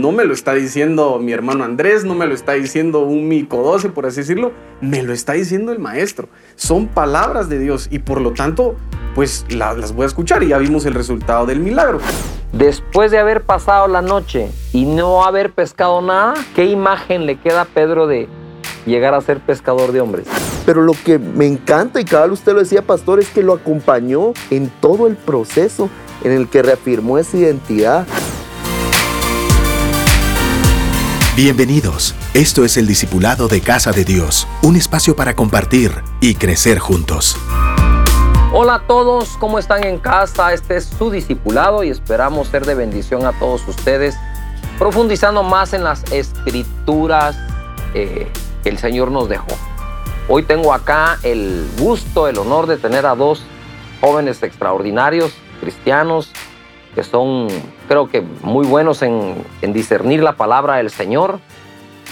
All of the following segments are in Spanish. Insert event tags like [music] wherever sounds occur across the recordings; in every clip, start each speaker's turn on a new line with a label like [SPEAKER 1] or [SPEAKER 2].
[SPEAKER 1] no me lo está diciendo mi hermano Andrés, no me lo está diciendo un mico 12, por así decirlo, me lo está diciendo el maestro. Son palabras de Dios y por lo tanto, pues las voy a escuchar y ya vimos el resultado del milagro.
[SPEAKER 2] Después de haber pasado la noche y no haber pescado nada, ¿qué imagen le queda a Pedro de llegar a ser pescador de hombres?
[SPEAKER 3] Pero lo que me encanta, y cada usted lo decía, pastor, es que lo acompañó en todo el proceso en el que reafirmó esa identidad.
[SPEAKER 4] Bienvenidos. Esto es el Discipulado de Casa de Dios, un espacio para compartir y crecer juntos.
[SPEAKER 2] Hola a todos, ¿cómo están en casa? Este es su discipulado y esperamos ser de bendición a todos ustedes, profundizando más en las escrituras eh, que el Señor nos dejó. Hoy tengo acá el gusto, el honor de tener a dos jóvenes extraordinarios, cristianos, que son, creo que, muy buenos en, en discernir la palabra del Señor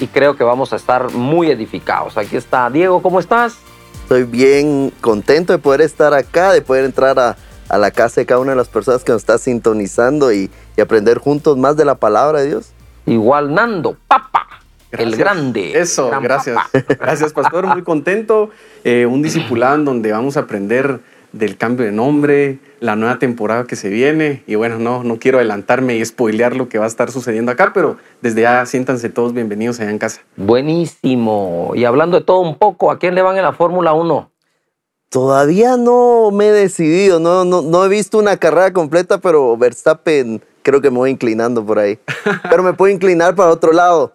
[SPEAKER 2] y creo que vamos a estar muy edificados. Aquí está Diego, ¿cómo estás?
[SPEAKER 3] Estoy bien contento de poder estar acá, de poder entrar a, a la casa de cada una de las personas que nos está sintonizando y, y aprender juntos más de la palabra de Dios.
[SPEAKER 2] Igual Nando, papa. El grande.
[SPEAKER 1] Eso, gracias. Gracias, pastor. Muy contento. Eh, un discipulado en donde vamos a aprender del cambio de nombre, la nueva temporada que se viene. Y bueno, no, no quiero adelantarme y spoilear lo que va a estar sucediendo acá, pero desde ya siéntanse todos bienvenidos allá en casa.
[SPEAKER 2] Buenísimo. Y hablando de todo un poco, ¿a quién le van en la Fórmula 1?
[SPEAKER 3] Todavía no me he decidido, no, no, no he visto una carrera completa, pero Verstappen creo que me voy inclinando por ahí. [laughs] Pero me puedo inclinar para otro lado.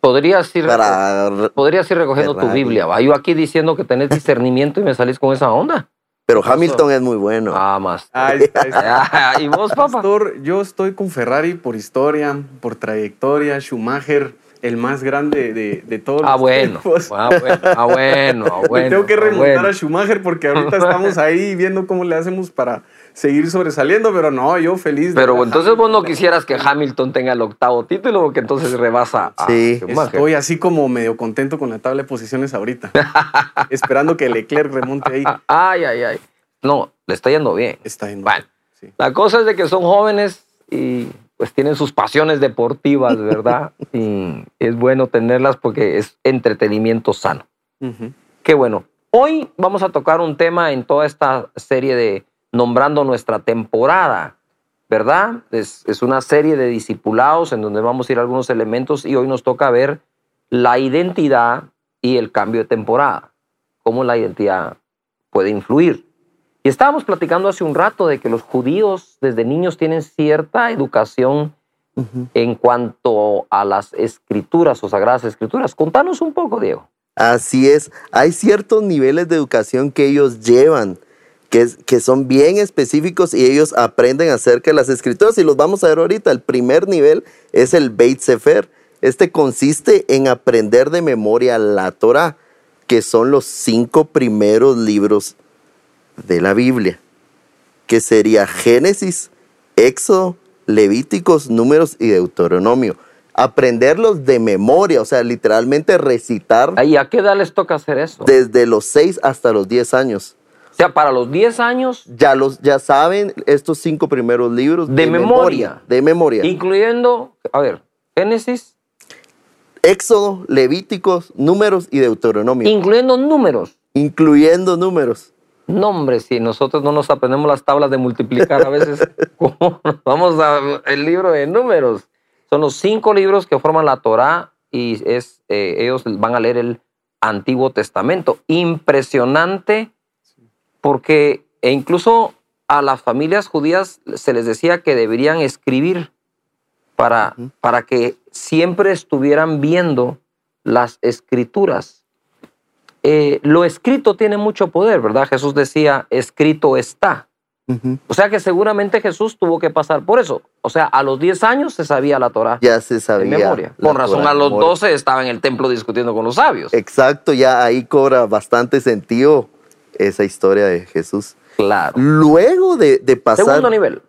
[SPEAKER 2] Podrías ir,
[SPEAKER 3] Para-
[SPEAKER 2] podrías ir recogiendo tu. Biblia. ¿va? Yo aquí diciendo que tenés discernimiento y me salís con esa onda.
[SPEAKER 3] Pero Hamilton es muy bueno.
[SPEAKER 2] Ah, más.
[SPEAKER 1] Ahí está, ahí está.
[SPEAKER 2] ¿Y vos, papá?
[SPEAKER 1] Pastor, yo estoy con Ferrari por historia, por trayectoria, Schumacher, el más grande de, de todos
[SPEAKER 2] Ah,
[SPEAKER 1] los
[SPEAKER 2] bueno.
[SPEAKER 1] tiempos.
[SPEAKER 2] Ah, bueno. Ah, bueno. ah, [laughs]
[SPEAKER 1] Me tengo que
[SPEAKER 2] ah,
[SPEAKER 1] remontar
[SPEAKER 2] bueno.
[SPEAKER 1] a Schumacher porque ahorita estamos [laughs] ahí viendo cómo le hacemos para seguir sobresaliendo, pero no, yo feliz. de
[SPEAKER 2] Pero entonces vos no quisieras que Hamilton tenga el octavo título porque entonces rebasa a
[SPEAKER 3] Sí.
[SPEAKER 2] Schumacher.
[SPEAKER 1] Estoy así como medio contento con la tabla de posiciones ahorita, [laughs] esperando que Leclerc remonte ahí.
[SPEAKER 2] Ay, ay, ay. No, le está yendo bien.
[SPEAKER 1] Está en
[SPEAKER 2] Bueno,
[SPEAKER 1] sí.
[SPEAKER 2] la cosa es de que son jóvenes y pues tienen sus pasiones deportivas, ¿verdad? [laughs] y es bueno tenerlas porque es entretenimiento sano. Qué bueno. Hoy vamos a tocar un tema en toda esta serie de Nombrando nuestra temporada, ¿verdad? Es, es una serie de discipulados en donde vamos a ir a algunos elementos y hoy nos toca ver la identidad y el cambio de temporada, cómo la identidad puede influir. Y estábamos platicando hace un rato de que los judíos desde niños tienen cierta educación en cuanto a las escrituras o sagradas escrituras. Contanos un poco, Diego.
[SPEAKER 3] Así es, hay ciertos niveles de educación que ellos llevan, que, que son bien específicos y ellos aprenden acerca de las escrituras y los vamos a ver ahorita. El primer nivel es el Beit Sefer. Este consiste en aprender de memoria la Torah, que son los cinco primeros libros de la Biblia, que sería Génesis, Éxodo, Levíticos, Números y Deuteronomio. Aprenderlos de memoria, o sea, literalmente recitar
[SPEAKER 2] ¿Y a qué edad les toca hacer eso?
[SPEAKER 3] desde los 6 hasta los 10 años.
[SPEAKER 2] O sea, para los 10 años,
[SPEAKER 3] Ya los ya saben estos cinco primeros libros
[SPEAKER 2] De memoria.
[SPEAKER 3] de memoria.
[SPEAKER 2] incluyendo, a ver, Génesis,
[SPEAKER 3] Éxodo, Levíticos, Números y Deuteronomio,
[SPEAKER 2] incluyendo números.
[SPEAKER 3] incluyendo números.
[SPEAKER 2] No, hombre, si nosotros no nos aprendemos las tablas de multiplicar a veces, [laughs] ¿cómo vamos al libro de números? Son los cinco libros que forman la Torá y es, eh, ellos van a leer el Antiguo Testamento. Impresionante porque e incluso a las familias judías se les decía que deberían escribir para, para que siempre estuvieran viendo las escrituras. Eh, lo escrito tiene mucho poder, ¿verdad? Jesús decía, escrito está. O sea que seguramente Jesús tuvo que pasar por eso. O sea, a los 10 años se sabía la Torah
[SPEAKER 3] Ya se
[SPEAKER 2] de
[SPEAKER 3] sabía.
[SPEAKER 2] memoria.
[SPEAKER 3] la
[SPEAKER 2] Con razón,
[SPEAKER 3] Torah
[SPEAKER 2] a los
[SPEAKER 3] memoria.
[SPEAKER 2] 12 estaba en el templo discutiendo con los sabios.
[SPEAKER 3] Exacto, ya ahí cobra bastante sentido esa historia de Jesús.
[SPEAKER 2] Claro.
[SPEAKER 3] Luego de, de pasar,
[SPEAKER 2] Segundo nivel.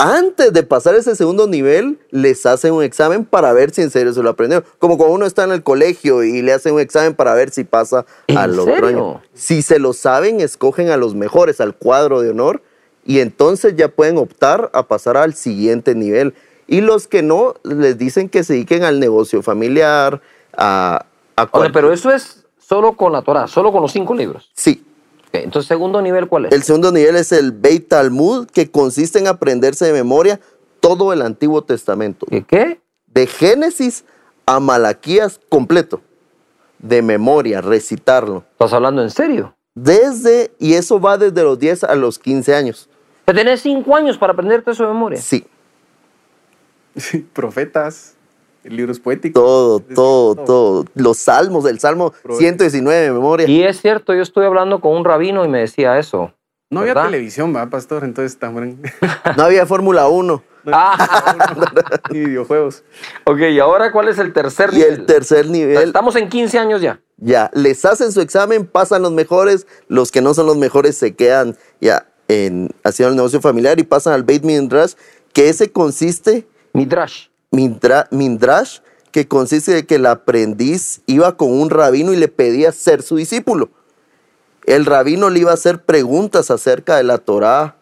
[SPEAKER 3] Antes de pasar ese segundo nivel, les hacen un examen para ver si en serio se lo aprendieron. Como cuando uno está en el colegio y le hacen un examen para ver si pasa
[SPEAKER 2] ¿En
[SPEAKER 3] al otro
[SPEAKER 2] serio?
[SPEAKER 3] año. Si se lo saben, escogen a los mejores, al cuadro de honor, y entonces ya pueden optar a pasar al siguiente nivel. Y los que no, les dicen que se dediquen al negocio familiar, a, a
[SPEAKER 2] O sea,
[SPEAKER 3] cual-
[SPEAKER 2] pero eso es solo con la Torah, solo con los cinco libros.
[SPEAKER 3] Sí.
[SPEAKER 2] Entonces, segundo nivel, ¿cuál es?
[SPEAKER 3] El segundo nivel es el Beit Talmud, que consiste en aprenderse de memoria todo el Antiguo Testamento.
[SPEAKER 2] ¿Qué? qué?
[SPEAKER 3] De Génesis a Malaquías completo. De memoria, recitarlo.
[SPEAKER 2] ¿Estás hablando en serio?
[SPEAKER 3] Desde, y eso va desde los 10 a los 15 años.
[SPEAKER 2] Te tenés cinco años para aprenderte eso de memoria.
[SPEAKER 3] Sí, [laughs]
[SPEAKER 1] Profetas, libros poéticos.
[SPEAKER 3] todo, todo,
[SPEAKER 1] todo.
[SPEAKER 3] todo. Los salmos, el Salmo
[SPEAKER 1] Pro-
[SPEAKER 3] 119 de memoria.
[SPEAKER 2] Y es cierto, yo estuve hablando con un rabino y me decía eso.
[SPEAKER 1] No había televisión, ¿va, pastor? Entonces también. [laughs]
[SPEAKER 3] No había Fórmula 1. [laughs]
[SPEAKER 2] Ah,
[SPEAKER 1] y videojuegos.
[SPEAKER 2] ok, y ahora, ¿cuál es el tercer
[SPEAKER 3] Y
[SPEAKER 2] nivel?
[SPEAKER 3] el tercer nivel,
[SPEAKER 2] Estamos en 15 años ya.
[SPEAKER 3] ya, les hacen su examen, pasan los mejores, los que no son los mejores se quedan ya en, haciendo el negocio familiar y pasan al Beit Midrash, que ese consiste,
[SPEAKER 2] Midrash.
[SPEAKER 3] Mindra- Midrash, que consiste de que el aprendiz iba con un rabino y le pedía ser su discípulo. El rabino le iba a hacer preguntas acerca de la Torá.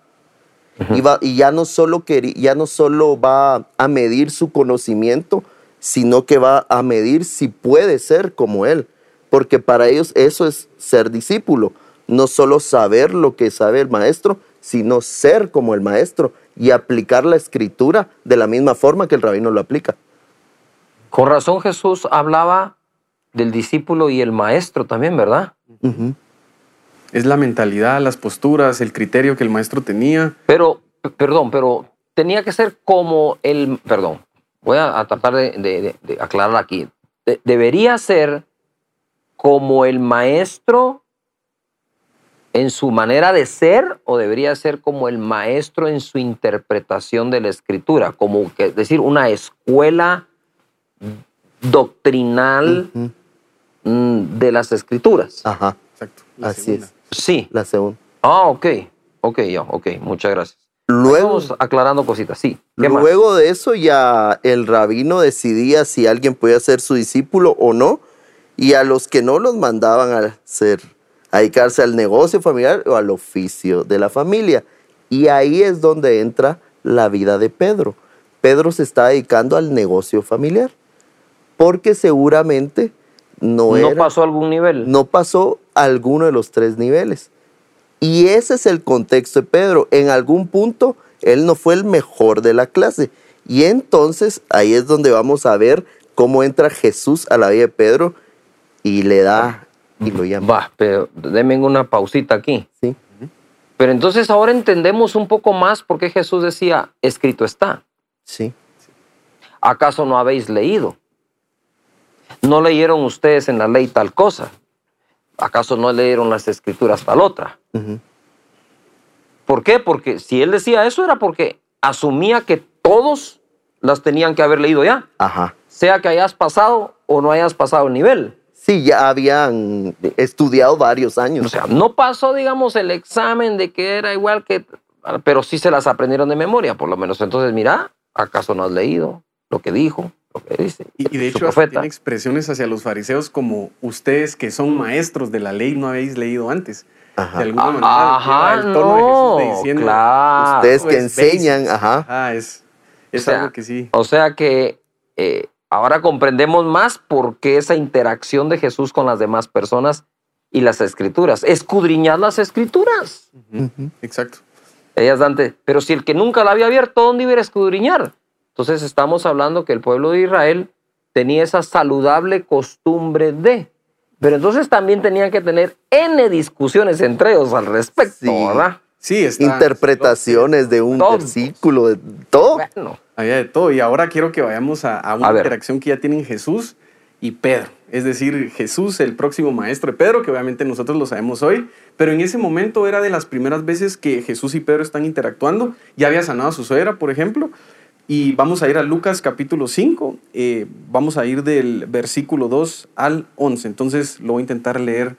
[SPEAKER 3] Iba- y ya no, solo ya no solo va a medir su conocimiento, sino que va a medir si puede ser como él. Porque para ellos eso es ser discípulo. No solo saber lo que sabe el maestro, sino ser como el maestro y aplicar la escritura de la misma forma que el rabino lo aplica.
[SPEAKER 2] Con razón Jesús hablaba del discípulo y el maestro también, ¿verdad?
[SPEAKER 1] Es la mentalidad, las posturas, el criterio que el maestro tenía.
[SPEAKER 2] Pero, perdón, pero tenía que ser como el, perdón, voy a, a tratar de, de- de- de aclarar aquí. De- debería ser como el maestro en su manera de ser o debería ser como el maestro en su interpretación de la escritura, como que es decir, una escuela doctrinal mm, de las escrituras.
[SPEAKER 3] Ajá,
[SPEAKER 1] Exacto. la
[SPEAKER 3] así
[SPEAKER 1] segunda.
[SPEAKER 3] es.
[SPEAKER 2] Sí.
[SPEAKER 3] La segunda.
[SPEAKER 2] Ah, ok. Ok, ya, ok. Muchas gracias.
[SPEAKER 3] Luego,
[SPEAKER 2] Vamos aclarando cositas, sí. ¿Qué más?
[SPEAKER 3] Luego de eso ya el rabino decidía si alguien podía ser su discípulo o no, y a los que no los mandaban a ser, a dedicarse al negocio familiar o al oficio de la familia. Y ahí es donde entra la vida de Pedro. Pedro se está dedicando al negocio familiar, porque seguramente no,
[SPEAKER 2] ¿No
[SPEAKER 3] era,
[SPEAKER 2] pasó algún nivel?
[SPEAKER 3] no pasó alguno de los tres niveles. Y ese es el contexto de Pedro. En algún punto, él no fue el mejor de la clase. Y entonces ahí es donde vamos a ver cómo entra Jesús a la vida de Pedro y le da y lo llama.
[SPEAKER 2] Va, pero denme una pausita aquí.
[SPEAKER 3] ¿sí?
[SPEAKER 2] Pero entonces ahora entendemos un poco más por qué Jesús decía, escrito está.
[SPEAKER 3] Sí.
[SPEAKER 2] ¿Acaso no habéis leído? ¿No leyeron ustedes en la ley tal cosa? ¿Acaso no leyeron las escrituras tal otra? ¿Por qué? Porque si él decía eso era porque asumía que todos las tenían que haber leído ya,
[SPEAKER 3] Ajá.
[SPEAKER 2] sea que hayas pasado o no hayas pasado el nivel.
[SPEAKER 3] Sí, ya habían estudiado varios años.
[SPEAKER 2] O sea, no pasó, digamos, el examen de que era igual que, pero sí se las aprendieron de memoria, por lo menos. Entonces, mira, ¿acaso no has leído lo que dijo, lo que dice?
[SPEAKER 1] Y, y de hecho, tiene expresiones hacia los fariseos como ustedes que son maestros de la ley no habéis leído antes.
[SPEAKER 3] Ajá.
[SPEAKER 1] De alguna manera,
[SPEAKER 2] ajá,
[SPEAKER 1] el tono de Jesús de
[SPEAKER 2] no,
[SPEAKER 1] diciendo,
[SPEAKER 2] claro.
[SPEAKER 3] Ustedes que
[SPEAKER 1] "Esto es
[SPEAKER 3] enseñan,
[SPEAKER 1] basics".
[SPEAKER 3] ajá.
[SPEAKER 1] Ah, es, es
[SPEAKER 2] O sea,
[SPEAKER 1] algo que sí.
[SPEAKER 2] O sea que eh, ahora comprendemos más por qué esa interacción de Jesús con las demás personas y las escrituras. Escudriñar las escrituras.
[SPEAKER 1] Exacto.
[SPEAKER 2] Ellas Dante, pero si el que nunca la había abierto, ¿dónde iba a escudriñar? Entonces estamos hablando que el pueblo de Israel tenía esa saludable costumbre de. Pero entonces también tenían que tener N discusiones entre ellos al respecto,
[SPEAKER 3] Sí.
[SPEAKER 2] ¿verdad?
[SPEAKER 1] Sí, está.
[SPEAKER 3] Interpretaciones de un
[SPEAKER 2] Todo.
[SPEAKER 3] versículo, de todo.
[SPEAKER 2] Bueno,
[SPEAKER 1] Había de todo. Y ahora quiero que vayamos a, a una
[SPEAKER 2] A
[SPEAKER 1] interacción que ya tienen Jesús y Pedro. Es decir, Jesús, el próximo maestro de Pedro, que obviamente nosotros lo sabemos hoy, pero en ese momento era de las primeras veces que Jesús y Pedro están interactuando. Ya había sanado a su suegra, por ejemplo. Y vamos a ir a Lucas capítulo 5. eh, vamos a ir del versículo 2 al 11. Entonces lo voy a intentar leer.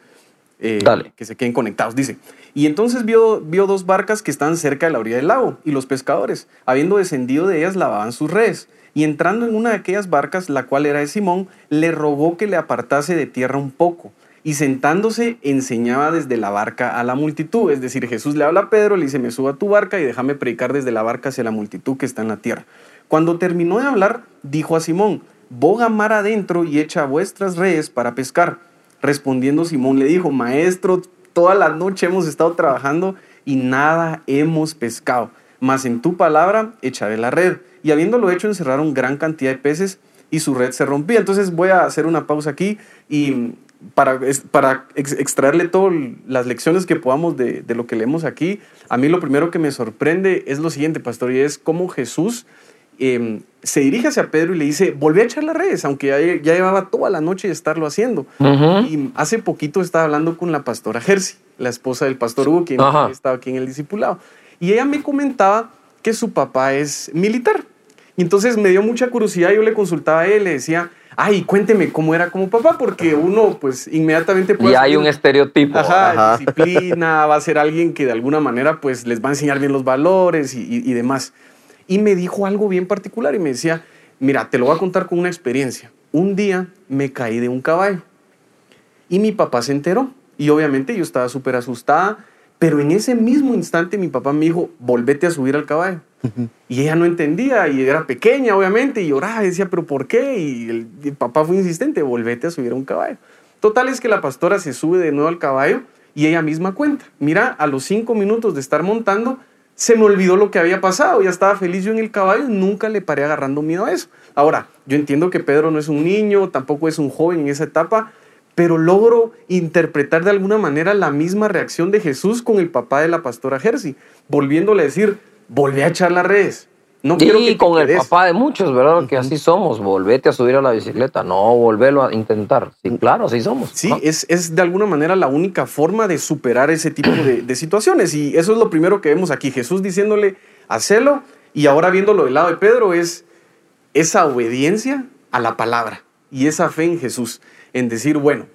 [SPEAKER 1] Eh, que se queden conectados. Dice, y entonces vio, vio dos barcas que estaban cerca de la orilla del lago, y los pescadores, habiendo descendido de ellas, lavaban sus redes. Y entrando en una de aquellas barcas, la cual era de Simón, le rogó que le apartase de tierra un poco. y sentándose enseñaba desde la barca a la multitud. Es decir, Jesús le habla a Pedro, le dice, me subo a tu barca y déjame predicar desde la barca hacia la multitud que está en la tierra. Cuando terminó de hablar, dijo a Simón, boga mar adentro y echa vuestras redes para pescar. Respondiendo Simón le dijo, maestro, toda la noche hemos estado trabajando y nada hemos pescado, mas en tu palabra echaré la red. Y habiéndolo hecho, encerraron gran cantidad de peces y su red se rompía. Entonces voy a hacer una pausa aquí y para, para extraerle todas las lecciones que podamos de, lo que leemos aquí, a mí lo primero que me sorprende es lo siguiente, pastor, y es cómo Jesús em, se dirige hacia Pedro y le dice, volví a echar las redes, aunque ya, ya llevaba toda la noche de estarlo haciendo. Y hace poquito estaba hablando con la pastora Jersey, la esposa del pastor Hugo, quien estaba aquí en el discipulado. Y ella me comentaba que su papá es militar. Y entonces me dio mucha curiosidad, yo le consultaba a él, le decía, ay, cuénteme cómo era como papá, porque uno pues inmediatamente
[SPEAKER 2] puede... Y hay un estereotipo.
[SPEAKER 1] Ajá, disciplina, va a ser alguien que de alguna manera pues les va a enseñar bien los valores y, demás. Y me dijo algo bien particular y me decía, mira, te lo voy a contar con una experiencia. Un día me caí de un caballo y mi papá se enteró y obviamente yo estaba súper asustada, pero en ese mismo instante mi papá me dijo, volvete a subir al caballo. Y ella no entendía y era pequeña, obviamente, y lloraba y decía, pero ¿por qué? Y el, papá fue insistente, volvete a subir a un caballo. Total es que la pastora se sube de nuevo al caballo y ella misma cuenta, mira, a los cinco minutos de estar montando, se me olvidó lo que había pasado, ya estaba feliz yo en el caballo, nunca le paré agarrando miedo a eso. Ahora, yo entiendo que Pedro no es un niño, tampoco es un joven en esa etapa, pero logro interpretar de alguna manera la misma reacción de Jesús con el papá de la pastora Jersey, volviéndole a decir, volví a echar las redes.
[SPEAKER 2] No quiero y con el papá de muchos, ¿verdad? Que así somos, volvete a subir a la bicicleta, no, volverlo a intentar. Sí, claro, así somos.
[SPEAKER 1] Sí, es, es, de alguna manera la única forma de superar ese tipo de, de, situaciones. Y eso es lo primero que vemos aquí. Jesús diciéndole, hacelo. Y ahora viéndolo del lado de Pedro es esa obediencia a la palabra y esa fe en Jesús. En decir, bueno,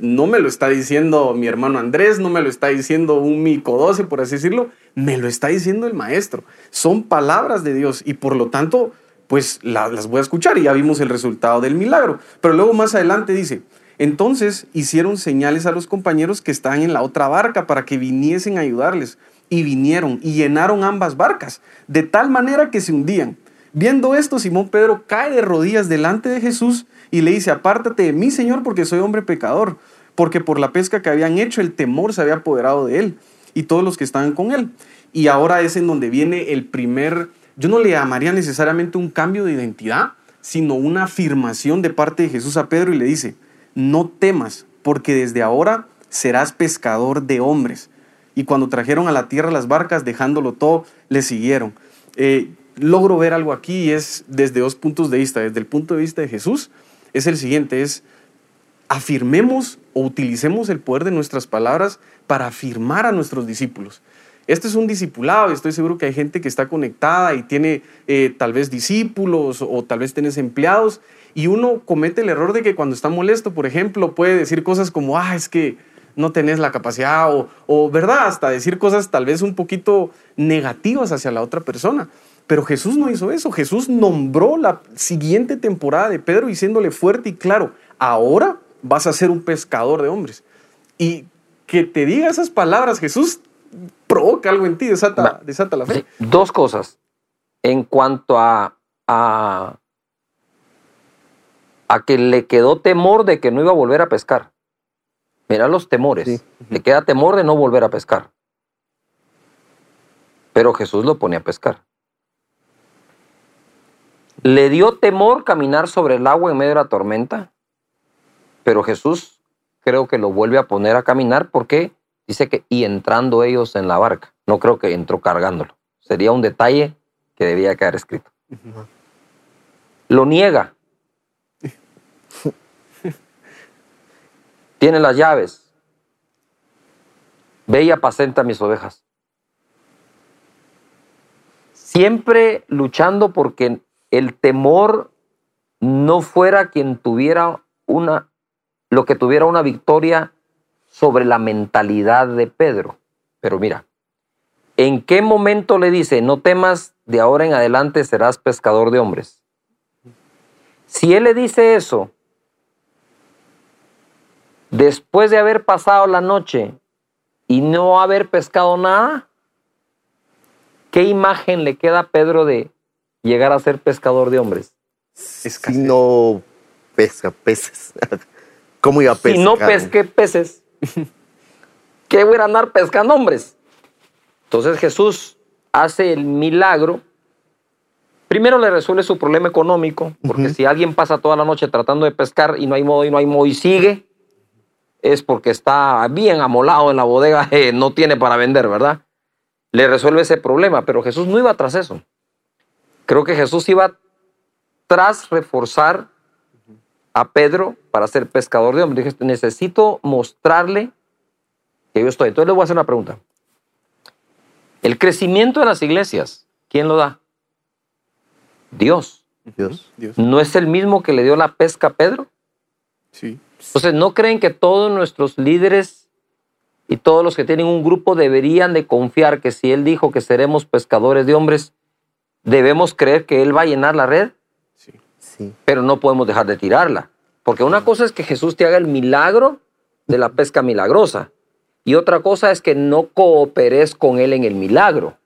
[SPEAKER 1] no me lo está diciendo mi hermano Andrés, no me lo está diciendo un mico 12, por así decirlo, me lo está diciendo el maestro. Son palabras de Dios y por lo tanto, pues las voy a escuchar y ya vimos el resultado del milagro. Pero luego más adelante dice, entonces hicieron señales a los compañeros que estaban en la otra barca para que viniesen a ayudarles. Y vinieron y llenaron ambas barcas, de tal manera que se hundían. Viendo esto, Simón Pedro cae de rodillas delante de Jesús y le dice, apártate de mí, Señor, porque soy hombre pecador, porque por la pesca que habían hecho el temor se había apoderado de él y todos los que estaban con él. Y ahora es en donde viene el primer, yo no le llamaría necesariamente un cambio de identidad, sino una afirmación de parte de Jesús a Pedro y le dice, no temas, porque desde ahora serás pescador de hombres. Y cuando trajeron a la tierra las barcas, dejándolo todo, le siguieron. Eh, logro ver algo aquí y es desde dos puntos de vista. Desde el punto de vista de Jesús, es el siguiente, es afirmemos o utilicemos el poder de nuestras palabras para afirmar a nuestros discípulos. Este es un discipulado y estoy seguro que hay gente que está conectada y tiene eh, tal vez discípulos o, tal vez tienes empleados y uno comete el error de que cuando está molesto, por ejemplo, puede decir cosas como, ah, es que no tenés la capacidad o, o, ¿verdad? Hasta decir cosas tal vez un poquito negativas hacia la otra persona. Pero Jesús no hizo eso. Jesús nombró la siguiente temporada de Pedro diciéndole fuerte y claro, ahora vas a ser un pescador de hombres. Y que te diga esas palabras, Jesús, provoca algo en ti, desata, desata la fe.
[SPEAKER 2] Dos cosas. En cuanto a, a, a, que le quedó temor de que no iba a volver a pescar. Mira los temores. Le queda temor de no volver a pescar. Pero Jesús lo pone a pescar. Le dio temor caminar sobre el agua en medio de la tormenta, pero Jesús creo que lo vuelve a poner a caminar porque dice que y entrando ellos en la barca. No creo que entró cargándolo. Sería un detalle que debía quedar escrito. Lo niega. [laughs] Tiene las llaves. Ve y apacenta mis ovejas. Siempre luchando porque el temor no fuera quien tuviera una, lo que tuviera una victoria sobre la mentalidad de Pedro. Pero mira, ¿en qué momento le dice, no temas, de ahora en adelante serás pescador de hombres? Si él le dice eso, después de haber pasado la noche y no haber pescado nada, ¿qué imagen le queda a Pedro de llegar a ser pescador de hombres?
[SPEAKER 3] Si no pesca peces. [laughs] ¿Cómo iba a pescar?
[SPEAKER 2] Si no pesqué peces, ¿qué voy a andar pescando hombres? Entonces Jesús hace el milagro. Primero le resuelve su problema económico, porque si alguien pasa toda la noche tratando de pescar y no hay modo y no hay modo y sigue, es porque está bien amolado en la bodega, [laughs] eh, no tiene para vender, ¿verdad? Le resuelve ese problema, pero Jesús no iba tras eso. Creo que Jesús iba tras reforzar a Pedro para ser pescador de hombres. Dije, necesito mostrarle que yo estoy. Entonces le voy a hacer una pregunta. El crecimiento de las iglesias, ¿quién lo da? Dios.
[SPEAKER 3] Dios.
[SPEAKER 2] ¿No es el mismo que le dio la pesca a Pedro?
[SPEAKER 1] Sí.
[SPEAKER 2] Entonces, ¿no creen que todos nuestros líderes y todos los que tienen un grupo deberían de confiar que si Él dijo que seremos pescadores de hombres, debemos creer que Él va a llenar la red?
[SPEAKER 1] Sí.
[SPEAKER 3] Sí.
[SPEAKER 2] Pero no podemos dejar de tirarla. Porque una cosa es que Jesús te haga el milagro de la pesca milagrosa. Y otra cosa es que no cooperes con Él en el milagro.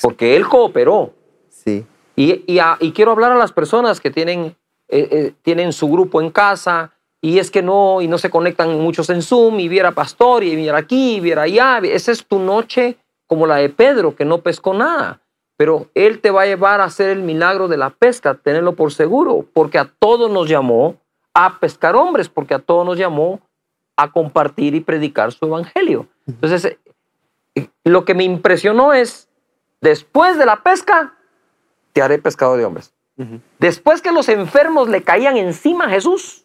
[SPEAKER 2] Porque Él cooperó.
[SPEAKER 3] Sí.
[SPEAKER 2] Y, y a- y quiero hablar a las personas que tienen, eh, eh, tienen su grupo en casa y es que no, y no se conectan muchos en Zoom y viera pastor y viera aquí y viera allá. Esa es tu noche como la de Pedro, que no pescó nada. Pero Él te va a llevar a hacer el milagro de la pesca, tenerlo por seguro, porque a todos nos llamó a pescar hombres, porque a todos nos llamó a compartir y predicar su evangelio. Entonces, eh, lo que me impresionó es, después de la pesca, te haré pescador de hombres. Después que los enfermos le caían encima a Jesús,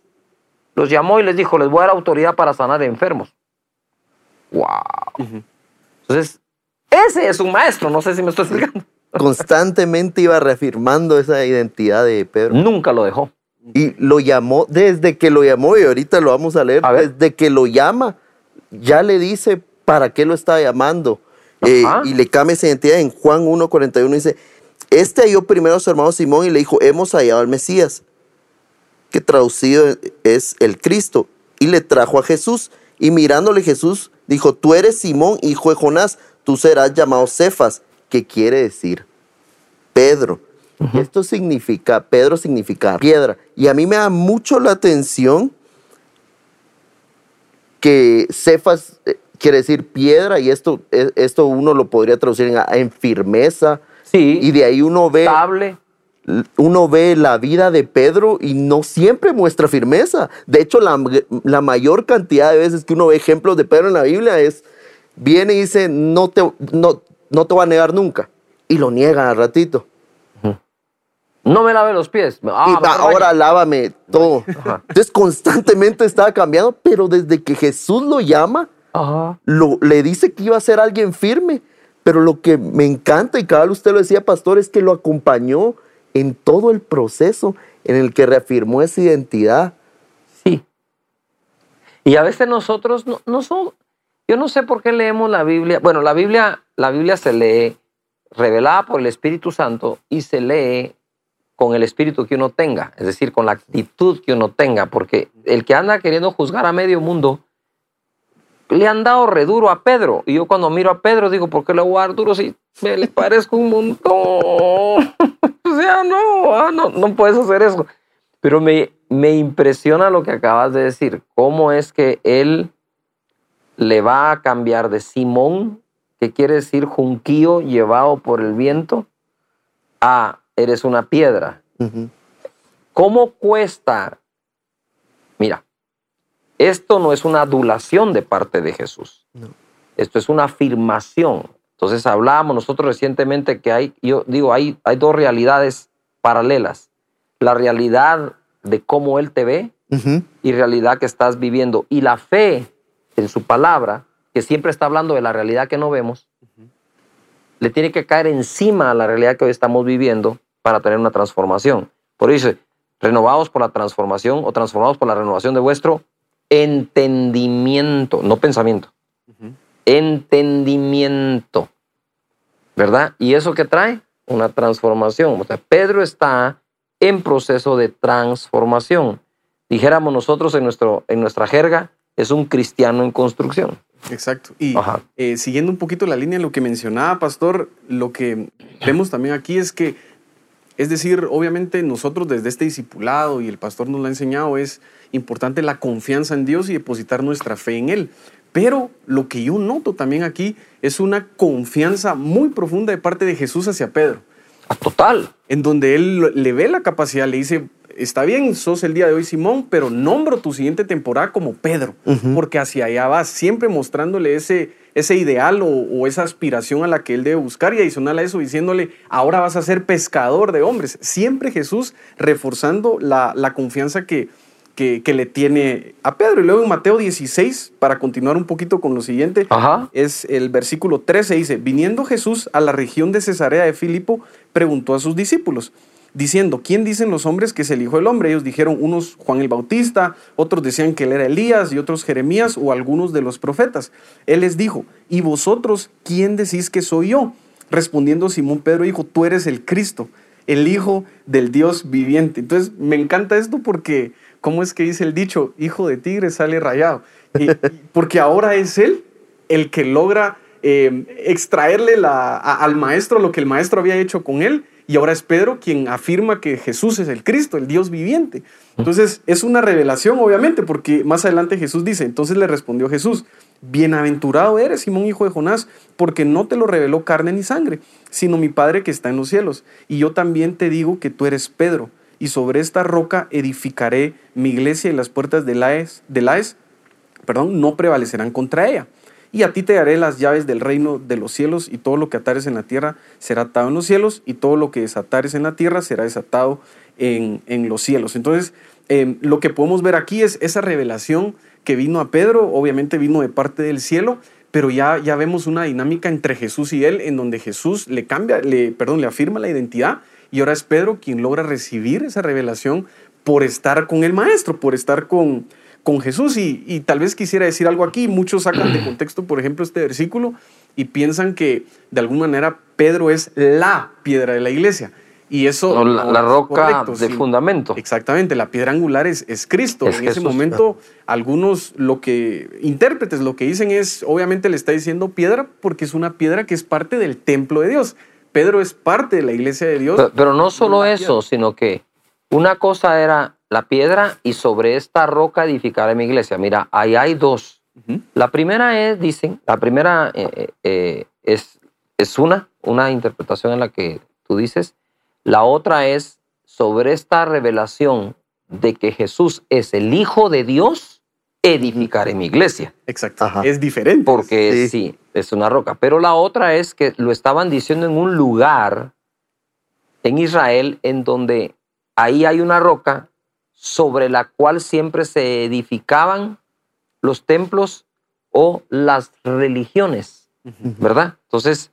[SPEAKER 2] los llamó y les dijo, les voy a dar autoridad para sanar enfermos. ¡Wow! Entonces, ese es un maestro, no sé si me estoy explicando.
[SPEAKER 3] Constantemente iba reafirmando esa identidad de Pedro.
[SPEAKER 2] Nunca lo dejó.
[SPEAKER 3] Y lo llamó, desde que lo llamó, y ahorita lo vamos a leer,
[SPEAKER 2] A
[SPEAKER 3] desde que lo llama, ya le dice para qué lo está llamando. Eh, y le cambia esa identidad. En Juan 1.41 dice, este halló primero a su hermano Simón y le dijo, hemos hallado al Mesías, que traducido es el Cristo. Y le trajo a Jesús. Y mirándole Jesús, dijo, tú eres Simón, hijo de Jonás, tú serás llamado Cefas, que quiere decir Pedro. Esto significa, Pedro significa piedra. Y a mí me da mucho la atención que Cefas eh, quiere decir piedra y esto, eh, esto uno lo podría traducir en, en firmeza.
[SPEAKER 2] Sí,
[SPEAKER 3] Y de ahí uno ve,
[SPEAKER 2] estable.
[SPEAKER 3] uno ve la vida de Pedro y no siempre muestra firmeza. De hecho, la, la mayor cantidad de veces que uno ve ejemplos de Pedro en la Biblia es, viene y dice, no te, no, no te va a negar nunca. Y lo niega al ratito.
[SPEAKER 2] No me lave los pies. Ah,
[SPEAKER 3] y ahora lávame todo.
[SPEAKER 2] Ajá.
[SPEAKER 3] Entonces constantemente estaba cambiando, pero desde que Jesús lo llama,
[SPEAKER 2] Ajá.
[SPEAKER 3] lo, le dice que iba a ser alguien firme. Pero lo que me encanta, y cada vez usted lo decía, pastor, es que lo acompañó en todo el proceso en el que reafirmó esa identidad.
[SPEAKER 2] Sí. Y a veces nosotros no, no son, yo no sé por qué leemos la Biblia. Bueno, la Biblia, la Biblia se lee revelada por el Espíritu Santo y se lee con el espíritu que uno tenga, es decir, con la actitud que uno tenga, porque el que anda queriendo juzgar a medio mundo, le han dado reduro a Pedro. Y yo cuando miro a Pedro digo, ¿por qué le voy a dar duro si me le parezco un montón? [laughs] o sea, no, ah, no, no puedes hacer eso. Pero me, me impresiona lo que acabas de decir. ¿Cómo es que él le va a cambiar de Simón, que quiere decir junquillo llevado por el viento, a eres una piedra? ¿Cómo cuesta? Mira, esto no es una adulación de parte de Jesús.
[SPEAKER 3] No.
[SPEAKER 2] Esto es una afirmación. Entonces hablábamos nosotros recientemente que hay, yo digo, hay, hay dos realidades paralelas. La realidad de cómo Él te ve
[SPEAKER 3] Ujú.
[SPEAKER 2] y realidad que estás viviendo. Y la fe en su palabra, que siempre está hablando de la realidad que no vemos, le tiene que caer encima a la realidad que hoy estamos viviendo para tener una transformación. Por eso renovados por la transformación o transformados por la renovación de vuestro entendimiento, no pensamiento, entendimiento. ¿Verdad? ¿Y eso qué trae? Una transformación. O sea, Pedro está en proceso de transformación. dijéramos nosotros en, nuestro, en nuestra jerga, es un cristiano en construcción.
[SPEAKER 1] Exacto. Y eh, siguiendo un poquito la línea de lo que mencionaba, Pastor, lo que vemos también aquí es que, es decir, obviamente nosotros desde este discipulado, y el pastor nos lo ha enseñado, es importante la confianza en Dios y depositar nuestra fe en Él. Pero lo que yo noto también aquí es una confianza muy profunda de parte de Jesús hacia Pedro.
[SPEAKER 2] A total.
[SPEAKER 1] En donde Él le ve la capacidad, le dice, está bien, sos el día de hoy Simón, pero nombro tu siguiente temporada como Pedro, porque hacia allá vas, siempre mostrándole ese, ese ideal o, esa aspiración a la que él debe buscar y adicional a eso diciéndole, ahora vas a ser pescador de hombres. Siempre Jesús reforzando la, confianza que, que, le tiene a Pedro. Y luego en Mateo 16, para continuar un poquito con lo siguiente, es el versículo 13, dice, viniendo Jesús a la región de Cesarea de Filipo, preguntó a sus discípulos, diciendo, ¿quién dicen los hombres que es el Hijo del Hombre? Ellos dijeron, unos Juan el Bautista, otros decían que él era Elías y otros Jeremías o algunos de los profetas. Él les dijo, ¿y vosotros quién decís que soy yo? Respondiendo Simón Pedro dijo, tú eres el Cristo, el Hijo del Dios viviente. Entonces me encanta esto porque, ¿cómo es que dice el dicho? Hijo de tigre sale rayado. Y, porque ahora es él el que logra eh, extraerle al maestro lo que el maestro había hecho con él y ahora es Pedro quien afirma que Jesús es el Cristo, el Dios viviente. Entonces es una revelación, obviamente, porque más adelante Jesús dice, entonces le respondió Jesús, bienaventurado eres, Simón, hijo de Jonás, porque no te lo reveló carne ni sangre, sino mi Padre que está en los cielos. Y yo también te digo que tú eres Pedro, y sobre esta roca edificaré mi iglesia y las puertas de Laes, de Laes perdón, no prevalecerán contra ella y a ti te daré las llaves del reino de los cielos, y todo lo que atares en la tierra será atado en los cielos, y todo lo que desatares en la tierra será desatado en, los cielos. Entonces, em, lo que podemos ver aquí es esa revelación que vino a Pedro, obviamente vino de parte del cielo, pero ya, ya vemos una dinámica entre Jesús y él, en donde Jesús le cambia, le, perdón, le afirma la identidad, y ahora es Pedro quien logra recibir esa revelación por estar con el Maestro, por estar con, con Jesús. Y, tal vez quisiera decir algo aquí. Muchos sacan de [clears throat] contexto, por ejemplo, este versículo y piensan que de alguna manera Pedro es la piedra de la iglesia. Y eso.
[SPEAKER 2] la, roca de fundamento.
[SPEAKER 1] Exactamente, la piedra angular es, es Cristo. en ese momento, algunos, lo que. intérpretes lo que dicen es, obviamente le está diciendo piedra porque es una piedra que es parte del templo de Dios. Pedro es parte de la iglesia de Dios.
[SPEAKER 2] Pero, no solo eso, sino que una cosa era la piedra y sobre esta roca edificaré mi iglesia. Mira, ahí hay dos. La primera es, dicen, la primera eh, eh, eh, es, es una, una interpretación en la que tú dices. La otra es sobre esta revelación de que Jesús es el Hijo de Dios, edificaré mi iglesia.
[SPEAKER 1] Exacto. Es diferente.
[SPEAKER 2] Porque sí, es una roca. Pero la otra es que lo estaban diciendo en un lugar en Israel en donde ahí hay una roca sobre la cual siempre se edificaban los templos o las religiones, ¿verdad? Entonces,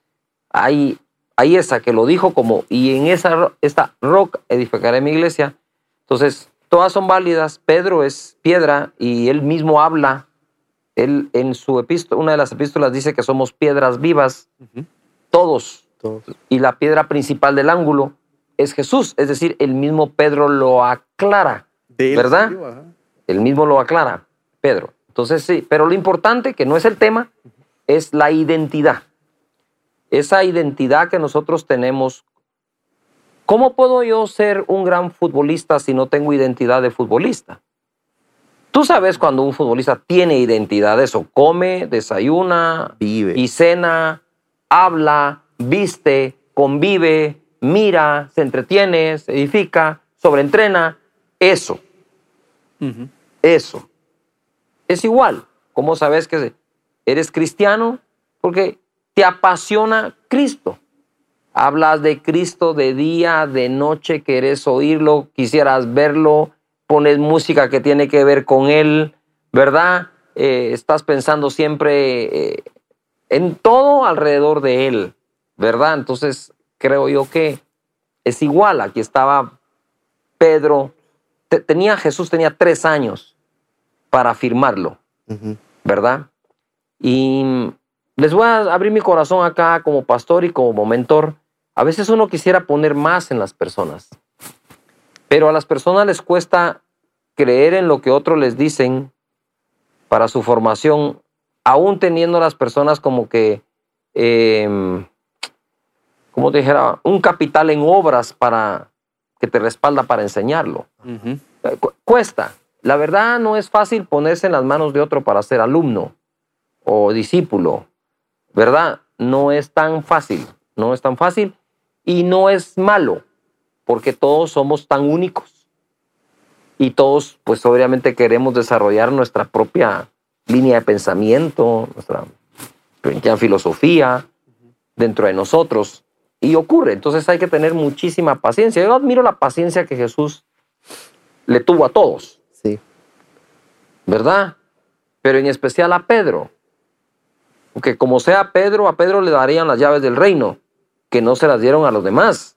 [SPEAKER 2] hay, hay esa que lo dijo como, y en esa esta roca edificaré mi iglesia. Entonces, todas son válidas. Pedro es piedra y él mismo habla. Él en su epístola, una de las epístolas dice que somos piedras vivas, todos. Y la piedra principal del ángulo es Jesús, es decir, el mismo Pedro lo aclara. ¿Verdad? el mismo lo aclara, Pedro. Entonces sí, pero lo importante, que no es el tema, es la identidad. Esa identidad que nosotros tenemos. ¿Cómo puedo yo ser un gran futbolista si no tengo identidad de futbolista? Tú sabes cuando un futbolista tiene identidad de eso, come, desayuna, vive y cena, habla, viste, convive, mira, se entretiene, se edifica, sobreentrena, eso. Eso. Es igual. ¿Cómo sabes que eres cristiano? Porque te apasiona Cristo. Hablas de Cristo de día, de noche, querés oírlo, quisieras verlo, pones música que tiene que ver con Él, ¿verdad? Eh, estás pensando siempre eh, en todo alrededor de Él, ¿verdad? Entonces creo yo que es igual. Aquí estaba Pedro tenía, Jesús tenía tres años para afirmarlo, ¿verdad? Y les voy a abrir mi corazón acá como pastor y como mentor. A veces uno quisiera poner más en las personas, pero a las personas les cuesta creer en lo que otros les dicen para su formación, aún teniendo las personas como que, eh, como te dijera, un capital en obras para que te respalda para enseñarlo. Eh, cu- Cuesta. La verdad no es fácil ponerse en las manos de otro para ser alumno o discípulo. ¿Verdad? No es tan fácil. No es tan fácil y no es malo porque todos somos tan únicos y todos pues obviamente queremos desarrollar nuestra propia línea de pensamiento, nuestra propia filosofía dentro de nosotros y ocurre. Entonces hay que tener muchísima paciencia. Yo admiro la paciencia que Jesús le tuvo a todos,
[SPEAKER 3] Sí.
[SPEAKER 2] ¿verdad? Pero en especial a Pedro. Porque como sea Pedro, a Pedro le darían las llaves del reino, que no se las dieron a los demás.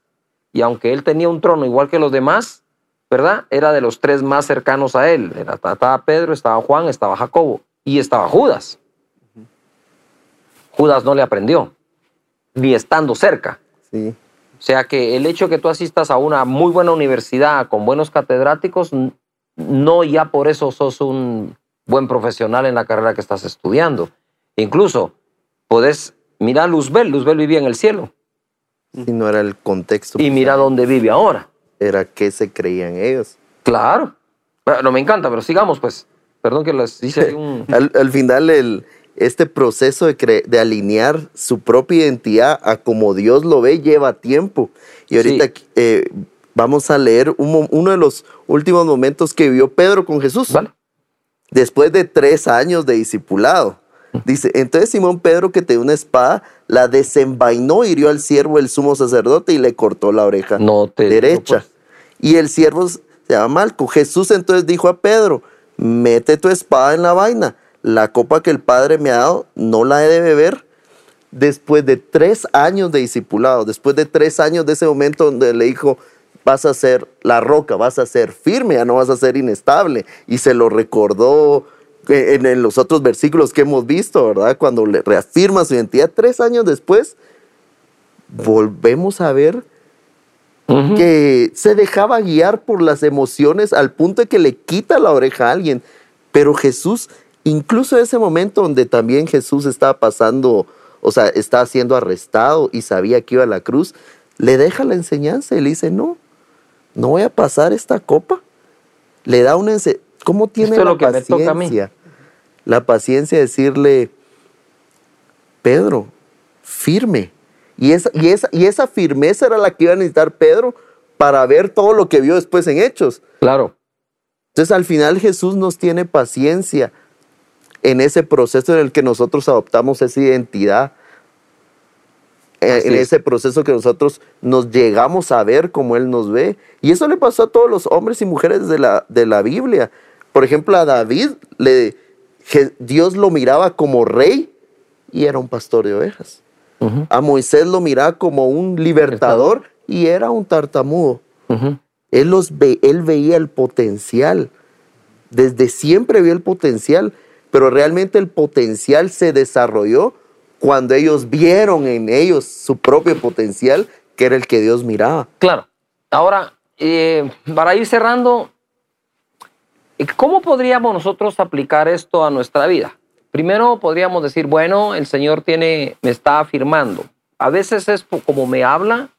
[SPEAKER 2] Y aunque él tenía un trono igual que los demás, ¿verdad? Era de los tres más cercanos a él. Era- Estaba Pedro, estaba Juan, estaba Jacobo y estaba Judas. Judas no le aprendió, ni estando cerca.
[SPEAKER 3] Sí.
[SPEAKER 2] O sea que el hecho que tú asistas a una muy buena universidad con buenos catedráticos, no ya por eso sos un buen profesional en la carrera que estás estudiando. Incluso podés mirar a Luzbel, Luzbel vivía en el cielo
[SPEAKER 3] Sí, no era el contexto.
[SPEAKER 2] y mira dónde vive ahora.
[SPEAKER 3] Era qué se creían ellos.
[SPEAKER 2] Claro. Bueno, me encanta, pero sigamos pues. Perdón que les hice un... [laughs]
[SPEAKER 3] Al, al final, el, este proceso de, cre- de alinear su propia identidad a como Dios lo ve lleva tiempo. Y ahorita
[SPEAKER 2] Sí.
[SPEAKER 3] eh, vamos a leer un uno de los últimos momentos que vio Pedro con Jesús.
[SPEAKER 2] ¿Vale?
[SPEAKER 3] después de tres años de discipulado. Dice, entonces Simón Pedro que tenía una espada, la desenvainó, hirió al siervo el sumo sacerdote y le cortó la oreja
[SPEAKER 2] No te digo,
[SPEAKER 3] derecha.
[SPEAKER 2] pues.
[SPEAKER 3] Y el siervo se llama Malco. Jesús entonces dijo a Pedro, mete tu espada en la vaina. La copa que el Padre me ha dado, no la he de beber. Después de tres años de discipulado, después de tres años de ese momento donde le dijo, vas a ser la roca, vas a ser firme, ya no vas a ser inestable. Y se lo recordó en, en los otros versículos que hemos visto, ¿verdad? Cuando le reafirma su identidad, tres años después, volvemos a ver que se dejaba guiar por las emociones al punto de que le quita la oreja a alguien. Pero Jesús, incluso en ese momento donde también Jesús estaba pasando, o sea, estaba siendo arrestado y sabía que iba a la cruz, le deja la enseñanza y le dice, no, no voy a pasar esta copa. Le da una enseñanza. ¿Cómo tiene
[SPEAKER 2] Esto es
[SPEAKER 3] la
[SPEAKER 2] lo que me toca a mí.
[SPEAKER 3] La paciencia de decirle, Pedro, firme. Y esa, y, esa, y esa firmeza era la que iba a necesitar Pedro para ver todo lo que vio después en Hechos.
[SPEAKER 2] Claro.
[SPEAKER 3] Entonces al final Jesús nos tiene paciencia en ese proceso en el que nosotros adoptamos esa identidad,
[SPEAKER 2] Así
[SPEAKER 3] en
[SPEAKER 2] es.
[SPEAKER 3] ese proceso que nosotros nos llegamos a ver como Él nos ve. Y eso le pasó a todos los hombres y mujeres de la, de la Biblia. Por ejemplo, a David, le, Dios lo miraba como rey y era un pastor de ovejas. A Moisés lo miraba como un libertador y era un tartamudo.
[SPEAKER 2] ujú.
[SPEAKER 3] Él, los ve, él veía el potencial. Desde siempre vio el potencial, pero realmente el potencial se desarrolló cuando ellos vieron en ellos su propio potencial, que era el que Dios miraba.
[SPEAKER 2] Claro. Ahora, eh, para ir cerrando, ¿cómo podríamos nosotros aplicar esto a nuestra vida? Primero podríamos decir, bueno, el Señor tiene, me está afirmando. A veces es como me habla,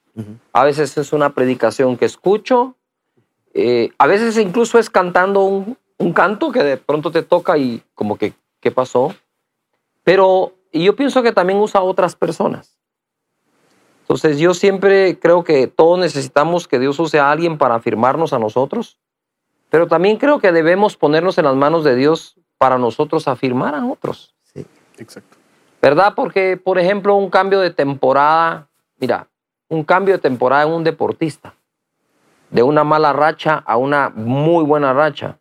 [SPEAKER 2] a veces es una predicación que escucho, eh, a veces incluso es cantando un, un canto que de pronto te toca y como que, ¿qué pasó? Pero y yo pienso que también usa a otras personas. Entonces yo siempre creo que todos necesitamos que Dios use a alguien para afirmarnos a nosotros, pero también creo que debemos ponernos en las manos de Dios para nosotros afirmar a otros,
[SPEAKER 3] Sí.
[SPEAKER 1] Exacto.
[SPEAKER 2] ¿verdad? Porque, por ejemplo, un cambio de temporada, mira, un cambio de temporada en un deportista, de una mala racha a una muy buena racha,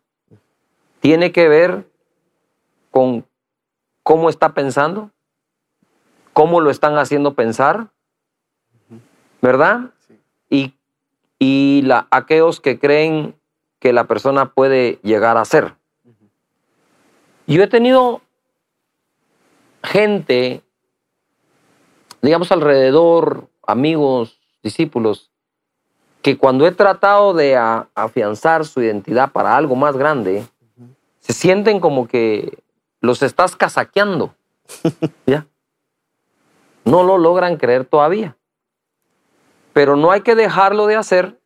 [SPEAKER 2] tiene que ver con cómo está pensando, cómo lo están haciendo pensar, ¿verdad?
[SPEAKER 1] Sí.
[SPEAKER 2] Y, y la, aquellos que creen que la persona puede llegar a ser. Yo he tenido gente, digamos alrededor, amigos, discípulos, que cuando he tratado de afianzar su identidad para algo más grande, se sienten como que los estás casaqueando. [laughs] ¿Ya? No lo logran creer todavía. Pero no hay que dejarlo de hacer,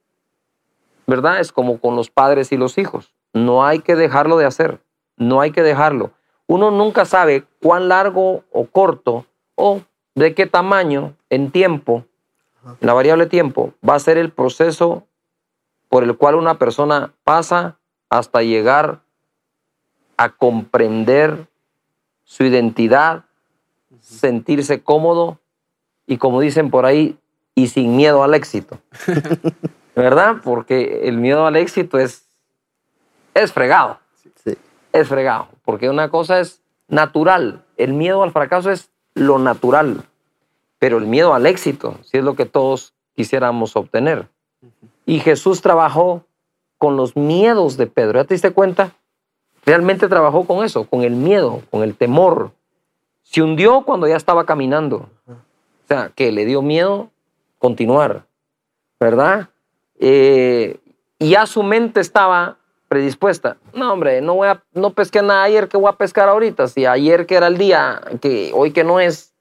[SPEAKER 2] ¿verdad? Es como con los padres y los hijos. No hay que dejarlo de hacer. No hay que dejarlo. Uno nunca sabe cuán largo o corto o de qué tamaño en tiempo, la variable tiempo, va a ser el proceso por el cual una persona pasa hasta llegar a comprender su identidad, sentirse cómodo y como dicen por ahí, y sin miedo al éxito. [laughs] ¿Verdad? Porque el miedo al éxito es, es fregado. Es fregado. Porque una cosa es natural. El miedo al fracaso es lo natural. Pero el miedo al éxito, si es lo que todos quisiéramos obtener. Y Jesús trabajó con los miedos de Pedro. ¿Ya te diste cuenta? Realmente trabajó con eso, con el miedo, con el temor. Se hundió cuando ya estaba caminando. O sea, que le dio miedo continuar, ¿verdad? Eh, y ya su mente estaba predispuesta. No, hombre, no voy a, no pesqué nada ayer que voy a pescar ahorita. Si ayer que era el día, que hoy que no es,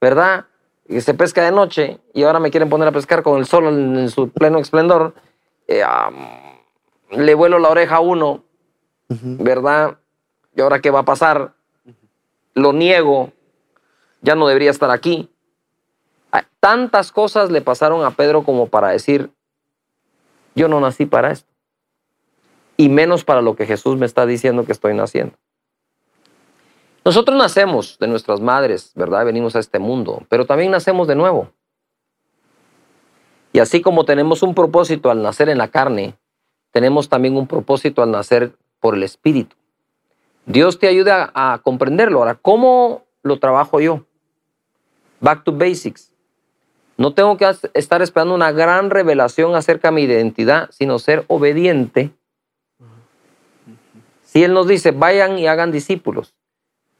[SPEAKER 2] ¿verdad? Y se pesca de noche y ahora me quieren poner a pescar con el sol en, su pleno esplendor. Eh, le vuelo la oreja a uno, ¿verdad? ¿Y ahora qué va a pasar? Lo niego, ya no debería estar aquí. Tantas cosas le pasaron a Pedro como para decir, yo no nací para esto. Y menos para lo que Jesús me está diciendo que estoy naciendo. Nosotros nacemos de nuestras madres, ¿verdad? Venimos a este mundo, pero también nacemos de nuevo. Y así como tenemos un propósito al nacer en la carne, tenemos también un propósito al nacer por el Espíritu. Dios te ayuda a comprenderlo. Ahora, ¿cómo lo trabajo yo? Back to basics. No tengo que estar esperando una gran revelación acerca de mi identidad, sino ser obediente. Si Él nos dice, vayan y hagan discípulos,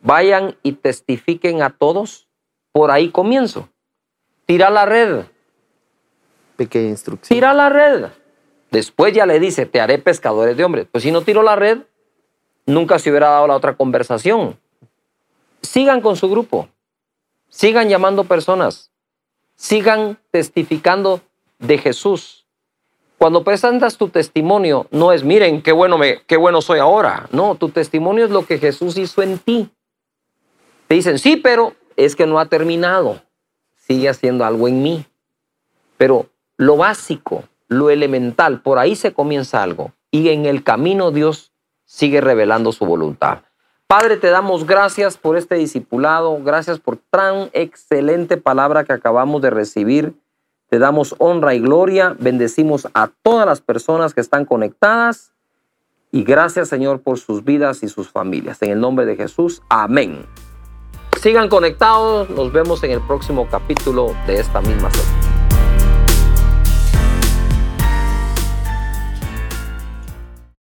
[SPEAKER 2] vayan y testifiquen a todos, por ahí comienzo. Tira la red.
[SPEAKER 3] Pequeña instrucción.
[SPEAKER 2] Tira la red. Después ya le dice, te haré pescadores de hombres. Pues si no tiro la red, nunca se hubiera dado la otra conversación. Sigan con su grupo. Sigan llamando personas sigan testificando de Jesús. Cuando presentas tu testimonio, no es, miren, qué bueno, me, qué bueno soy ahora. No, tu testimonio es lo que Jesús hizo en ti. Te dicen, sí, pero es que no ha terminado. Sigue haciendo algo en mí. Pero lo básico, lo elemental, por ahí se comienza algo. Y en el camino Dios sigue revelando su voluntad. Padre, te damos gracias por este discipulado, gracias por tan excelente palabra que acabamos de recibir. Te damos honra y gloria, bendecimos a todas las personas que están conectadas y gracias Señor por sus vidas y sus familias. En el nombre de Jesús, amén. Sigan conectados, nos vemos en el próximo capítulo de esta misma serie.